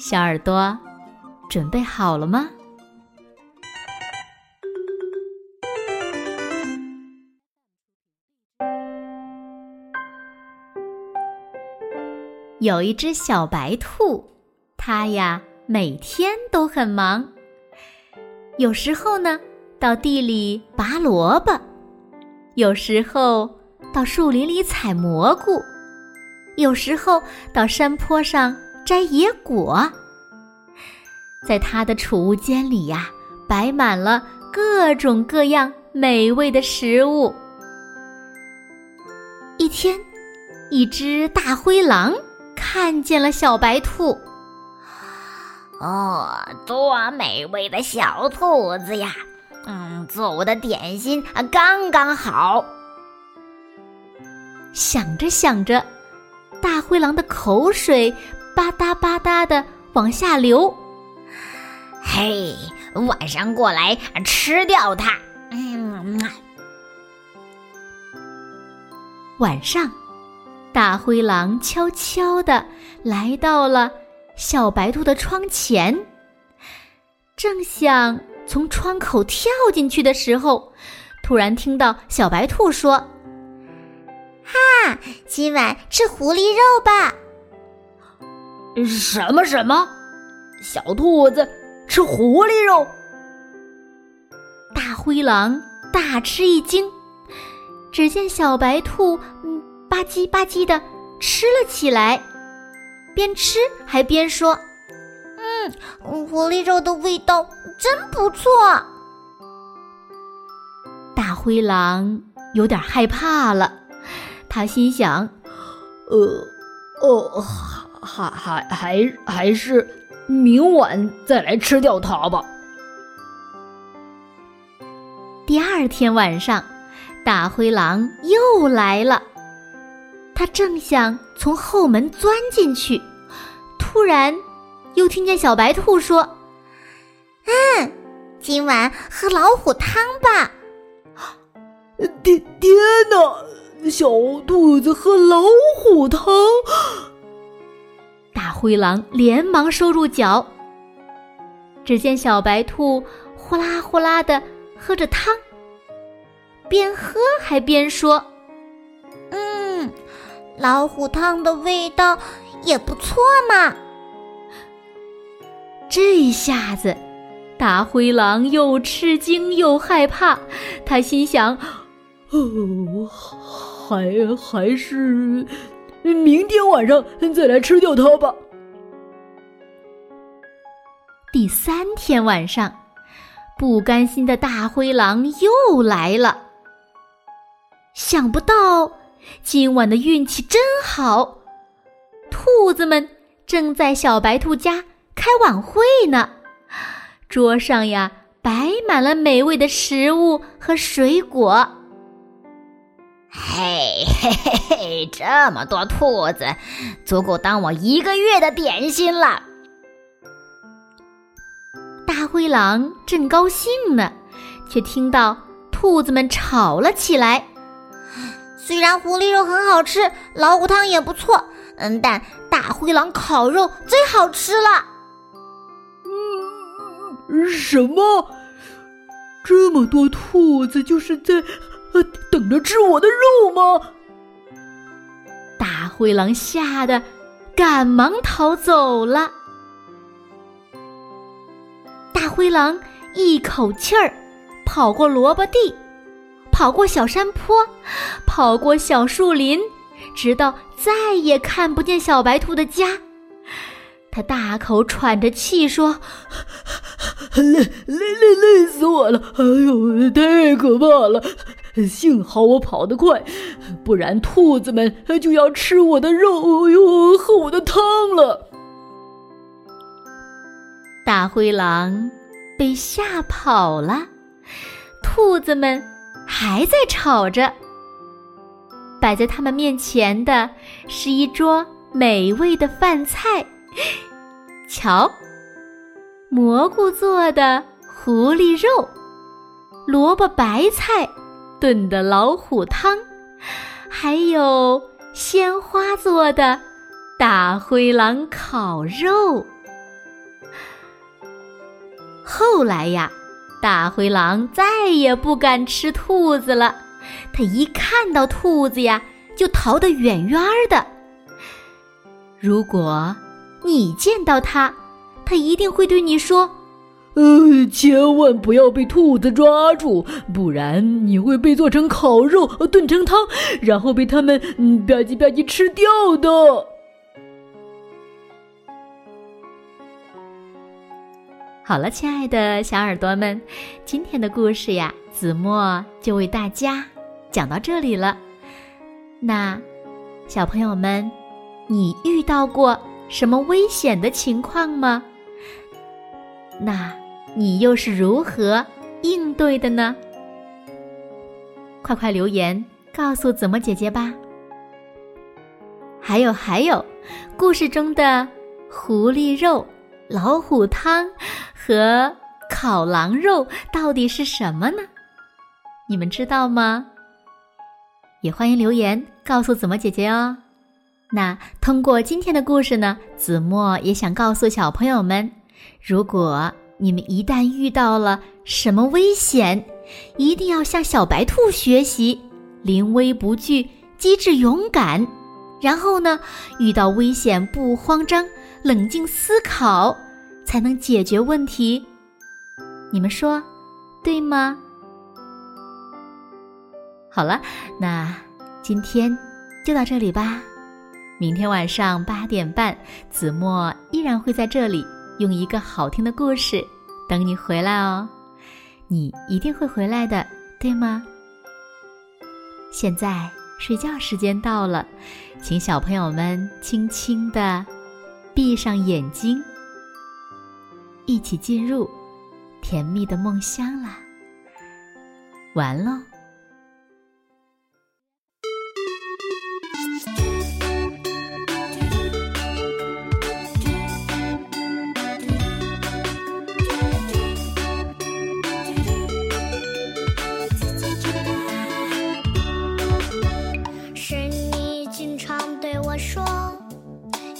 小耳朵，准备好了吗？有一只小白兔，它呀每天都很忙。有时候呢，到地里拔萝卜；有时候到树林里采蘑菇；有时候到山坡上。摘野果，在他的储物间里呀，摆满了各种各样美味的食物。一天，一只大灰狼看见了小白兔。哦，多美味的小兔子呀！嗯，做我的点心啊，刚刚好。想着想着，大灰狼的口水。吧嗒吧嗒的往下流，嘿，晚上过来吃掉它。嗯，晚上，大灰狼悄悄的来到了小白兔的窗前，正想从窗口跳进去的时候，突然听到小白兔说：“哈，今晚吃狐狸肉吧。”什么什么？小兔子吃狐狸肉？大灰狼大吃一惊，只见小白兔嗯吧唧吧唧的吃了起来，边吃还边说：“嗯，狐狸肉的味道真不错。”大灰狼有点害怕了，他心想：“呃，哦。”还还还还是明晚再来吃掉它吧。第二天晚上，大灰狼又来了。他正想从后门钻进去，突然又听见小白兔说：“嗯，今晚喝老虎汤吧。”天天哪！小兔子喝老虎汤。大灰狼连忙收住脚。只见小白兔呼啦呼啦的喝着汤，边喝还边说：“嗯，老虎汤的味道也不错嘛。”这一下子，大灰狼又吃惊又害怕。他心想：“哦，还还是……”明天晚上再来吃掉它吧。第三天晚上，不甘心的大灰狼又来了。想不到今晚的运气真好，兔子们正在小白兔家开晚会呢。桌上呀，摆满了美味的食物和水果。嘿嘿嘿嘿，这么多兔子，足够当我一个月的点心了。大灰狼正高兴呢，却听到兔子们吵了起来。虽然狐狸肉很好吃，老虎汤也不错，嗯，但大灰狼烤肉最好吃了。嗯，什么？这么多兔子就是在……呃，等着吃我的肉吗？大灰狼吓得赶忙逃走了。大灰狼一口气儿跑过萝卜地，跑过小山坡，跑过小树林，直到再也看不见小白兔的家。他大口喘着气说：“累累累累死我了！哎呦，太可怕了！”幸好我跑得快，不然兔子们就要吃我的肉哟，喝我的汤了。大灰狼被吓跑了，兔子们还在吵着。摆在他们面前的是一桌美味的饭菜，瞧，蘑菇做的狐狸肉，萝卜白菜炖的老虎汤，还有鲜花做的大灰狼烤肉。后来呀，大灰狼再也不敢吃兔子了。他一看到兔子呀，就逃得远远的。如果你见到它，它一定会对你说：“呃，千万不要被兔子抓住，不然你会被做成烤肉、炖成汤，然后被它们吧唧吧唧吃掉的。”好了，亲爱的小耳朵们，今天的故事呀，子墨就为大家讲到这里了。那小朋友们，你遇到过什么危险的情况吗？那你又是如何应对的呢？快快留言告诉子墨姐姐吧。还有还有，故事中的狐狸肉。老虎汤和烤狼肉到底是什么呢？你们知道吗？也欢迎留言告诉子墨姐姐哦。那通过今天的故事呢，子墨也想告诉小朋友们：如果你们一旦遇到了什么危险，一定要向小白兔学习，临危不惧，机智勇敢。然后呢，遇到危险不慌张。冷静思考，才能解决问题。你们说，对吗？好了，那今天就到这里吧。明天晚上八点半，子墨依然会在这里，用一个好听的故事等你回来哦。你一定会回来的，对吗？现在睡觉时间到了，请小朋友们轻轻的。闭上眼睛，一起进入甜蜜的梦乡啦！完喽。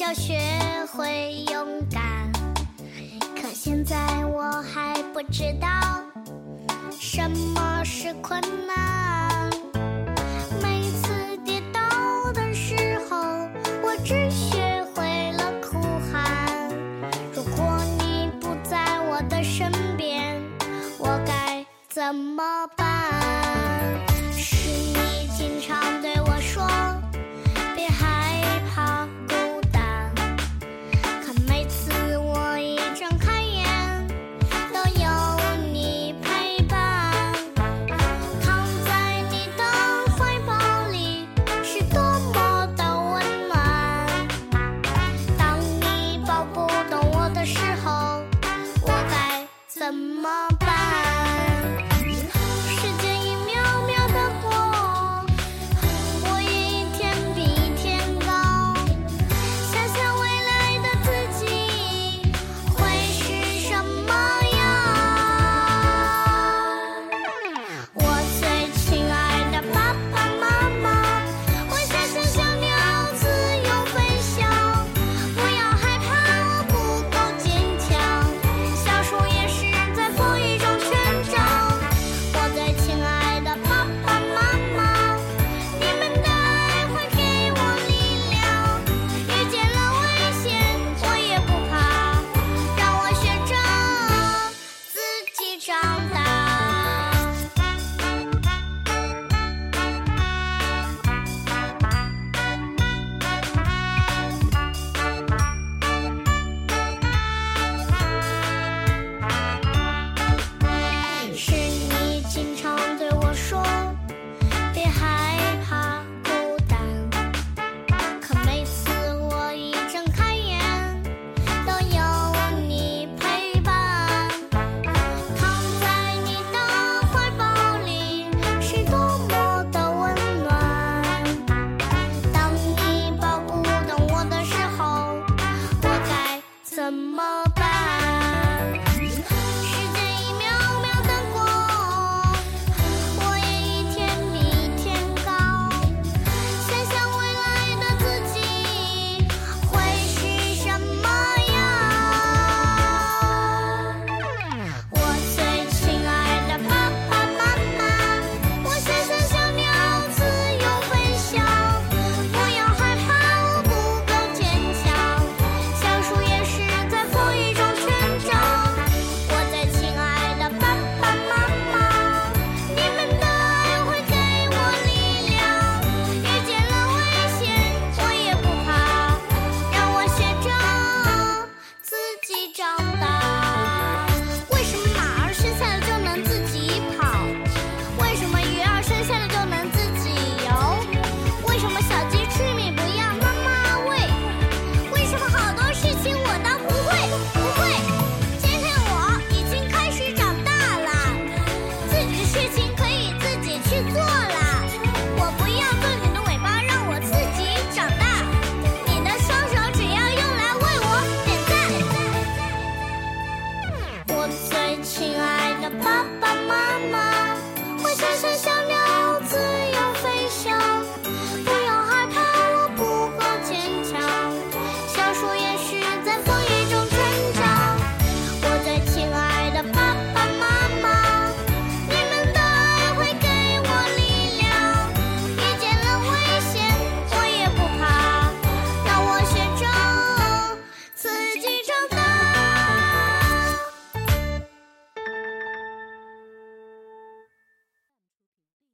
要学会勇敢可现在我还不知道什么是困难每次跌倒的时候我只学会了哭喊。如果你不在我的身边我该怎么办？some more.